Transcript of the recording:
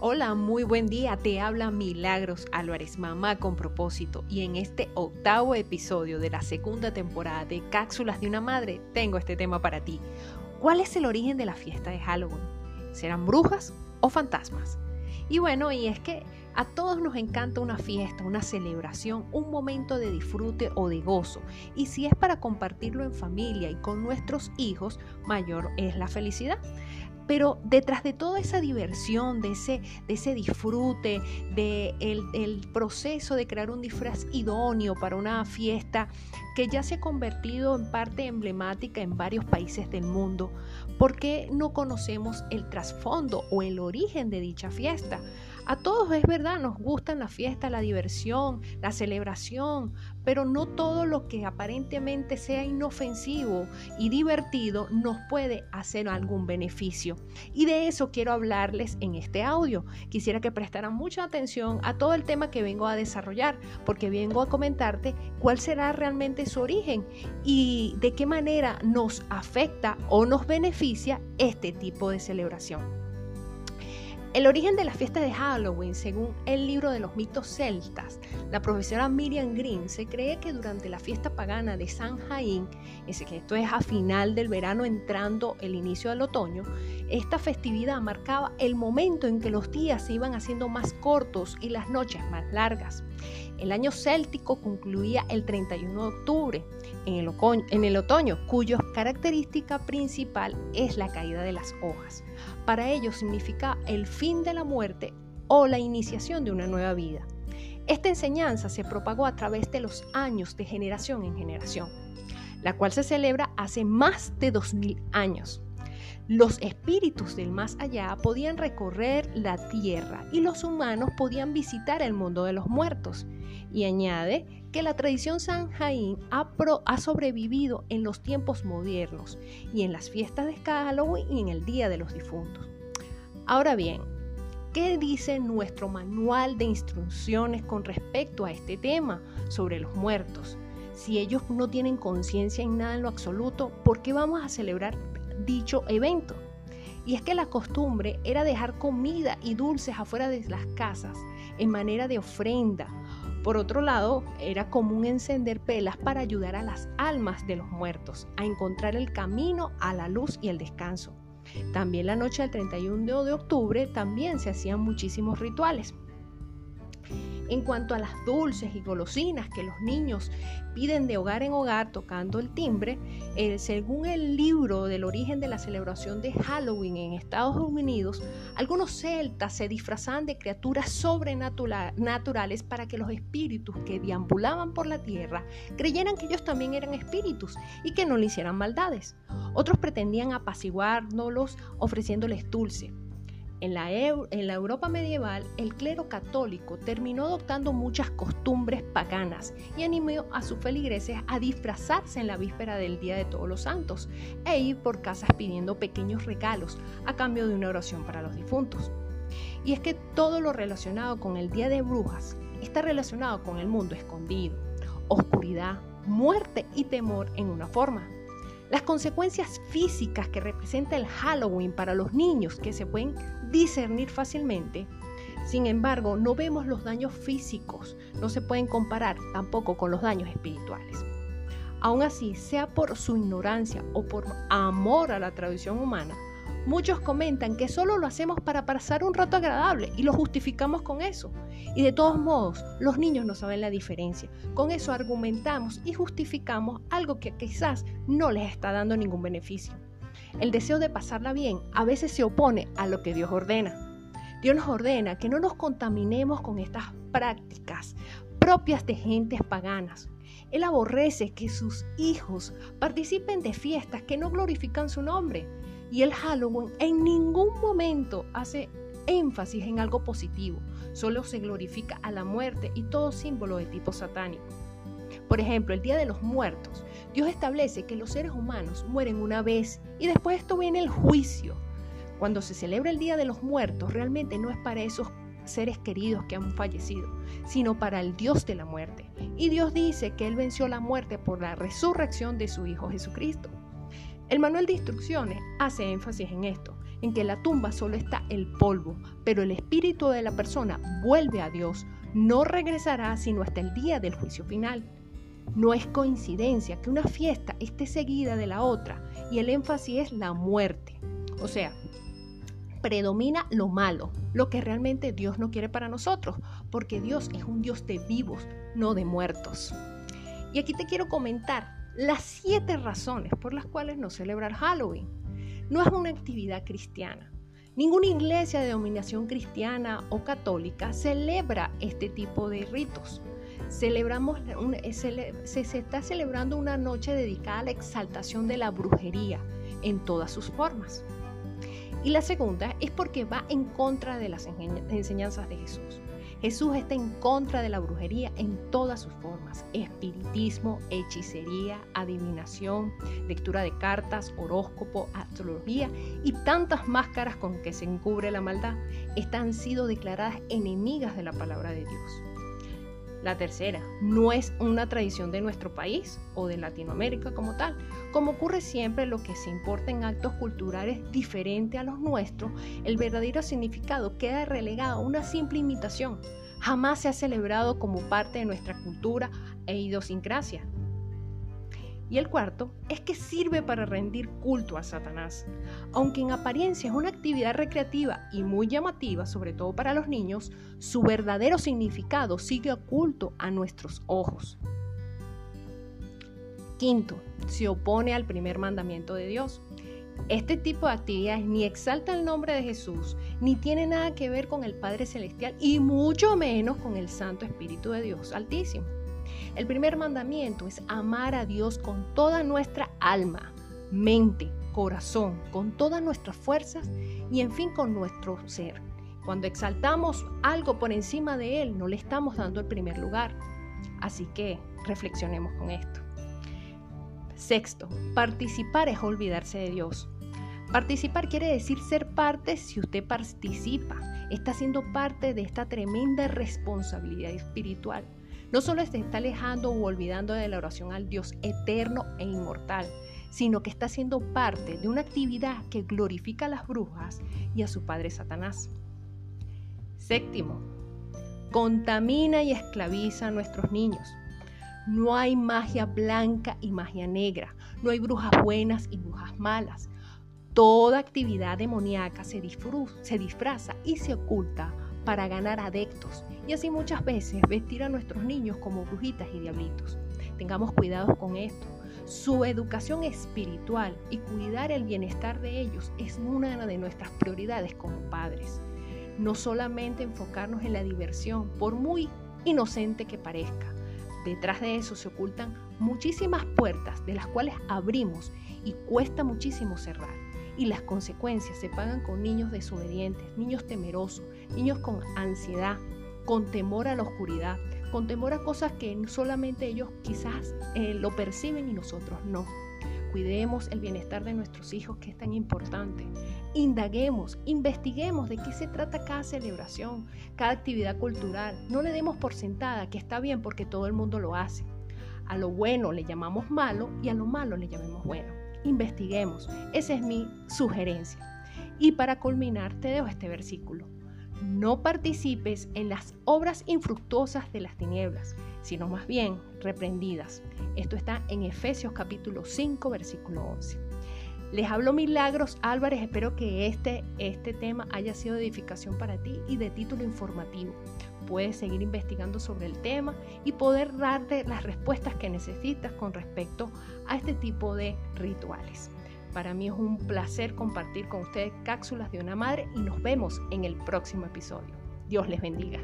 Hola, muy buen día. Te habla Milagros Álvarez, mamá con propósito. Y en este octavo episodio de la segunda temporada de Cápsulas de una Madre, tengo este tema para ti. ¿Cuál es el origen de la fiesta de Halloween? ¿Serán brujas o fantasmas? Y bueno, y es que a todos nos encanta una fiesta, una celebración, un momento de disfrute o de gozo. Y si es para compartirlo en familia y con nuestros hijos, mayor es la felicidad. Pero detrás de toda esa diversión, de ese, disfrute, de el, proceso de crear un disfraz idóneo para una fiesta que ya se ha convertido en parte emblemática en varios países del mundo, ¿por qué no conocemos el trasfondo o el origen de dicha fiesta? A todos es verdad, nos gustan la fiesta, la diversión, la celebración, pero no todo lo que aparentemente sea inofensivo y divertido nos puede hacer algún beneficio. Y de eso quiero hablarles en este audio. Quisiera que prestaran mucha atención a todo el tema que vengo a desarrollar, porque vengo a comentarte cuál será realmente su origen y de qué manera nos afecta o nos beneficia este tipo de celebración. El origen de la fiesta de Halloween, según el libro de los mitos celtas, la profesora Miriam Green, se cree que durante la fiesta pagana de San Jaín, ese que esto es a final del verano entrando el inicio del otoño, esta festividad marcaba el momento en que los días se iban haciendo más cortos y las noches más largas. El año céltico concluía el 31 de octubre en el, otoño, cuya característica principal es la caída de las hojas. Para ellos significa el fin de la muerte o la iniciación de una nueva vida. Esta enseñanza se propagó a través de los años de generación en generación, la cual se celebra hace más de 2000 años. Los espíritus del más allá podían recorrer la tierra y los humanos podían visitar el mundo de los muertos. Y añade que la tradición San Jaín ha, ha sobrevivido en los tiempos modernos y en las fiestas de Halloween y en el Día de los Difuntos. Ahora bien, ¿qué dice nuestro manual de instrucciones con respecto a este tema sobre los muertos? Si ellos no tienen conciencia en nada en lo absoluto, ¿por qué vamos a celebrar dicho evento. Y es que la costumbre era dejar comida y dulces afuera de las casas en manera de ofrenda. Por otro lado, era común encender pelas para ayudar a las almas de los muertos a encontrar el camino a la luz y el descanso. También la noche del 31 de octubre también se hacían muchísimos rituales. En cuanto a las dulces y golosinas que los niños piden de hogar en hogar tocando el timbre, según el libro del origen de la celebración de Halloween en Estados Unidos, algunos celtas se disfrazaban de criaturas sobrenaturales para que los espíritus que deambulaban por la tierra creyeran que ellos también eran espíritus y que no le hicieran maldades. Otros pretendían apaciguárnoslos ofreciéndoles dulce. En la, Europa medieval, el clero católico terminó adoptando muchas costumbres paganas y animó a sus feligreses a disfrazarse en la víspera del Día de Todos los Santos e ir por casas pidiendo pequeños regalos a cambio de una oración para los difuntos. Y es que todo lo relacionado con el Día de Brujas está relacionado con el mundo escondido, oscuridad, muerte y temor en una forma. Las consecuencias físicas que representa el Halloween para los niños que se pueden discernir fácilmente, sin embargo, no vemos los daños físicos, no se pueden comparar tampoco con los daños espirituales. Aún así, sea por su ignorancia o por amor a la tradición humana, Muchos comentan que solo lo hacemos para pasar un rato agradable y lo justificamos con eso. Y de todos modos, los niños no saben la diferencia. Con eso argumentamos y justificamos algo que quizás no les está dando ningún beneficio. El deseo de pasarla bien a veces se opone a lo que Dios ordena. Dios nos ordena que no nos contaminemos con estas prácticas propias de gentes paganas. Él aborrece que sus hijos participen de fiestas que no glorifican su nombre y el Halloween en ningún momento hace énfasis en algo positivo, solo se glorifica a la muerte y todo símbolo de tipo satánico. Por ejemplo, el Día de los Muertos. Dios establece que los seres humanos mueren una vez y después de esto viene el juicio. Cuando se celebra el Día de los Muertos, realmente no es para esos seres queridos que han fallecido, sino para el Dios de la muerte. Y Dios dice que Él venció la muerte por la resurrección de su Hijo Jesucristo. El manual de instrucciones hace énfasis en esto, en que la tumba solo está el polvo, pero el espíritu de la persona vuelve a Dios, no regresará sino hasta el día del juicio final. No es coincidencia que una fiesta esté seguida de la otra y el énfasis es la muerte. O sea, predomina lo malo, lo que realmente Dios no quiere para nosotros, porque Dios es un Dios de vivos, no de muertos. Y aquí te quiero comentar las siete razones por las cuales no celebrar Halloween. No es una actividad cristiana. Ninguna iglesia de dominación cristiana o católica celebra este tipo de ritos. Celebramos se, se está celebrando una noche dedicada a la exaltación de la brujería en todas sus formas. Y la segunda es porque va en contra de las enseñanzas de Jesús. Jesús está en contra de la brujería en todas sus formas. Espiritismo, hechicería, adivinación, lectura de cartas, horóscopo, astrología y tantas máscaras con que se encubre la maldad, están sido declaradas enemigas de la palabra de Dios. La tercera, no es una tradición de nuestro país o de Latinoamérica como tal. Como ocurre siempre lo que se importa en actos culturales diferentes a los nuestros, el verdadero significado queda relegado a una simple imitación. Jamás se ha celebrado como parte de nuestra cultura e idiosincrasia. Y el cuarto es que sirve para rendir culto a Satanás. Aunque en apariencia es una actividad recreativa y muy llamativa, sobre todo para los niños, su verdadero significado sigue oculto a nuestros ojos. Quinto, se opone al primer mandamiento de Dios. Este tipo de actividades ni exalta el nombre de Jesús, ni tiene nada que ver con el Padre Celestial y mucho menos con el Santo Espíritu de Dios Altísimo. El primer mandamiento es amar a Dios con toda nuestra alma, mente, corazón, con todas nuestras fuerzas y en fin con nuestro ser. Cuando exaltamos algo por encima de Él, no le estamos dando el primer lugar. Así que reflexionemos con esto. Sexto, participar es olvidarse de Dios. Participar quiere decir ser parte si usted participa. Está siendo parte de esta tremenda responsabilidad espiritual. No solo se está alejando o olvidando de la oración al Dios eterno e inmortal, sino que está siendo parte de una actividad que glorifica a las brujas y a su padre Satanás. Séptimo, contamina y esclaviza a nuestros niños. No hay magia blanca y magia negra, no hay brujas buenas y brujas malas. Toda actividad demoníaca se, se disfraza y se oculta para ganar adeptos y así muchas veces vestir a nuestros niños como brujitas y diablitos. Tengamos cuidado con esto. Su educación espiritual y cuidar el bienestar de ellos es una de nuestras prioridades como padres. No solamente enfocarnos en la diversión, por muy inocente que parezca. Detrás de eso se ocultan muchísimas puertas de las cuales abrimos y cuesta muchísimo cerrar y las consecuencias se pagan con niños desobedientes, niños temerosos, niños con ansiedad, con temor a la oscuridad, con temor a cosas que solamente ellos quizás eh, lo perciben y nosotros no. Cuidemos el bienestar de nuestros hijos, que es tan importante. Indaguemos, investiguemos de qué se trata cada celebración, cada actividad cultural. No le demos por sentada que está bien porque todo el mundo lo hace. A lo bueno le llamamos malo y a lo malo le llamemos bueno investiguemos. Esa es mi sugerencia. Y para culminar, te dejo este versículo. No participes en las obras infructuosas de las tinieblas, sino más bien reprendidas. Esto está en Efesios capítulo 5, versículo 11. Les hablo Milagros Álvarez, espero que este, este tema haya sido de edificación para ti y de título informativo puedes seguir investigando sobre el tema y poder darte las respuestas que necesitas con respecto a este tipo de rituales. Para mí es un placer compartir con ustedes cápsulas de una madre y nos vemos en el próximo episodio. Dios les bendiga.